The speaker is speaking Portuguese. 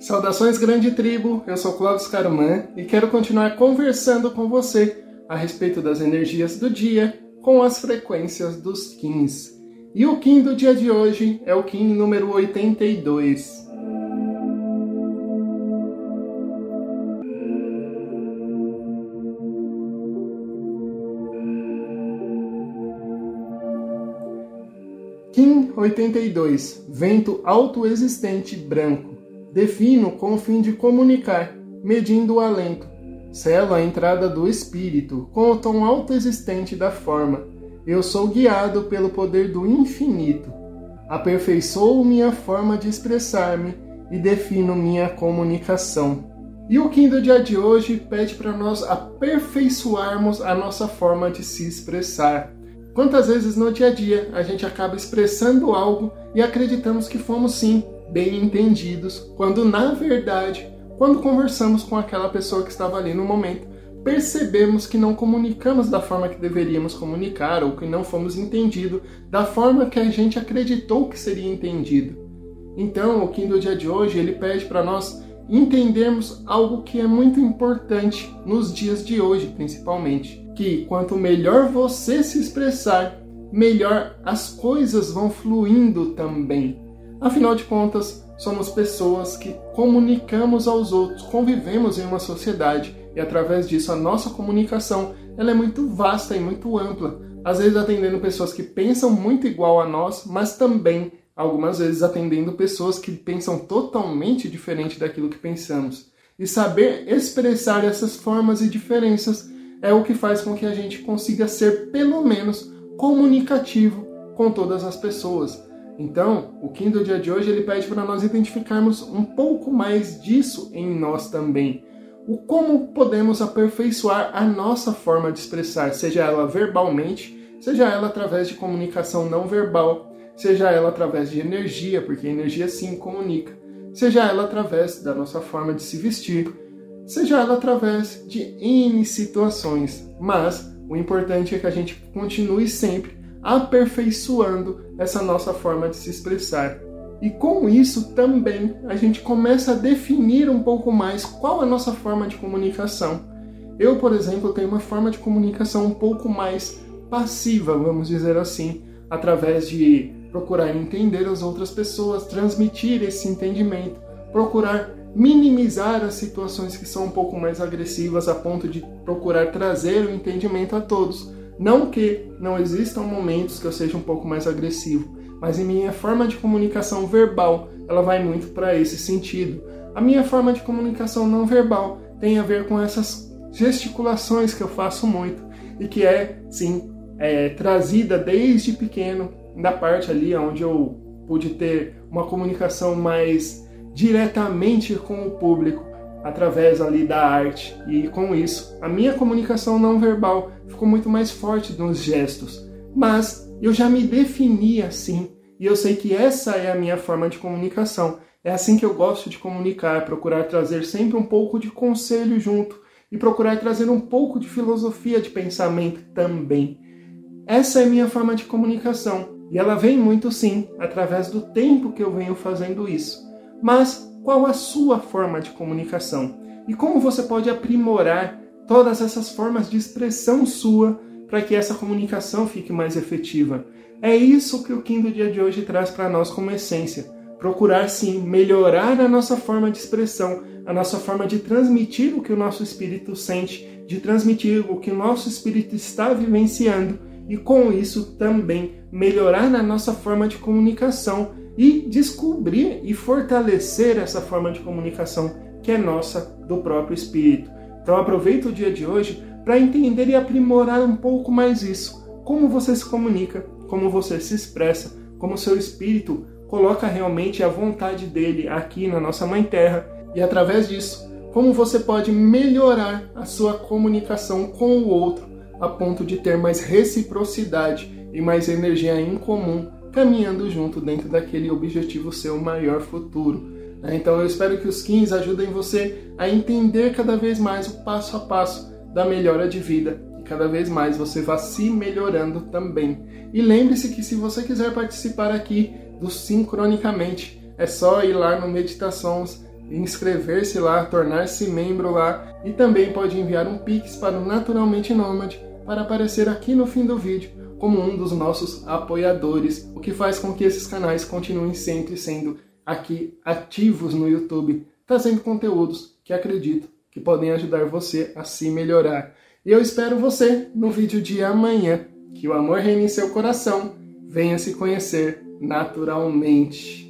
Saudações, grande tribo! Eu sou Cláudio Carumã e quero continuar conversando com você a respeito das energias do dia com as frequências dos Kins. E o Kim do dia de hoje é o Kim número 82. Kim 82, vento autoexistente branco. Defino com o fim de comunicar, medindo o alento. Selo a entrada do espírito com o tom autoexistente da forma. Eu sou guiado pelo poder do infinito. Aperfeiçoo minha forma de expressar-me e defino minha comunicação. E o do dia de hoje pede para nós aperfeiçoarmos a nossa forma de se expressar. Quantas vezes no dia a dia a gente acaba expressando algo e acreditamos que fomos sim bem entendidos, quando na verdade, quando conversamos com aquela pessoa que estava ali no momento, percebemos que não comunicamos da forma que deveríamos comunicar ou que não fomos entendidos da forma que a gente acreditou que seria entendido. Então, o Kim do dia de hoje, ele pede para nós entendermos algo que é muito importante nos dias de hoje, principalmente, que quanto melhor você se expressar, melhor as coisas vão fluindo também. Afinal de contas, somos pessoas que comunicamos aos outros, convivemos em uma sociedade e através disso a nossa comunicação ela é muito vasta e muito ampla. Às vezes atendendo pessoas que pensam muito igual a nós, mas também algumas vezes atendendo pessoas que pensam totalmente diferente daquilo que pensamos. E saber expressar essas formas e diferenças é o que faz com que a gente consiga ser pelo menos comunicativo com todas as pessoas. Então, o Kim do dia de hoje ele pede para nós identificarmos um pouco mais disso em nós também. O como podemos aperfeiçoar a nossa forma de expressar, seja ela verbalmente, seja ela através de comunicação não verbal, seja ela através de energia, porque energia sim comunica, seja ela através da nossa forma de se vestir, seja ela através de N situações. Mas o importante é que a gente continue sempre aperfeiçoando essa nossa forma de se expressar. E com isso também a gente começa a definir um pouco mais qual é a nossa forma de comunicação. Eu, por exemplo, tenho uma forma de comunicação um pouco mais passiva, vamos dizer assim, através de procurar entender as outras pessoas, transmitir esse entendimento, procurar minimizar as situações que são um pouco mais agressivas a ponto de procurar trazer o entendimento a todos. Não que não existam momentos que eu seja um pouco mais agressivo, mas em minha forma de comunicação verbal, ela vai muito para esse sentido. A minha forma de comunicação não verbal tem a ver com essas gesticulações que eu faço muito e que é, sim, é, trazida desde pequeno da parte ali onde eu pude ter uma comunicação mais diretamente com o público através ali da arte. E com isso a minha comunicação não verbal ficou muito mais forte nos gestos. Mas eu já me defini assim e eu sei que essa é a minha forma de comunicação. É assim que eu gosto de comunicar procurar trazer sempre um pouco de conselho junto e procurar trazer um pouco de filosofia de pensamento também. Essa é a minha forma de comunicação e ela vem muito sim através do tempo que eu venho fazendo isso. Mas qual a sua forma de comunicação e como você pode aprimorar todas essas formas de expressão sua para que essa comunicação fique mais efetiva. É isso que o do dia de hoje traz para nós como essência. Procurar sim melhorar a nossa forma de expressão, a nossa forma de transmitir o que o nosso espírito sente, de transmitir o que o nosso espírito está vivenciando e com isso também melhorar na nossa forma de comunicação e descobrir e fortalecer essa forma de comunicação que é nossa do próprio espírito. Então aproveita o dia de hoje para entender e aprimorar um pouco mais isso. Como você se comunica, como você se expressa, como seu espírito coloca realmente a vontade dele aqui na nossa mãe terra e através disso, como você pode melhorar a sua comunicação com o outro a ponto de ter mais reciprocidade e mais energia em comum caminhando junto dentro daquele objetivo seu maior futuro. Né? Então eu espero que os 15 ajudem você a entender cada vez mais o passo a passo da melhora de vida e cada vez mais você vá se melhorando também. E lembre-se que se você quiser participar aqui do Sincronicamente, é só ir lá no Meditações inscrever-se lá, tornar-se membro lá e também pode enviar um pix para o Naturalmente Nômade para aparecer aqui no fim do vídeo como um dos nossos apoiadores, o que faz com que esses canais continuem sempre sendo aqui ativos no YouTube, trazendo conteúdos que acredito que podem ajudar você a se melhorar. E eu espero você no vídeo de amanhã. Que o amor reine em seu coração. Venha se conhecer naturalmente.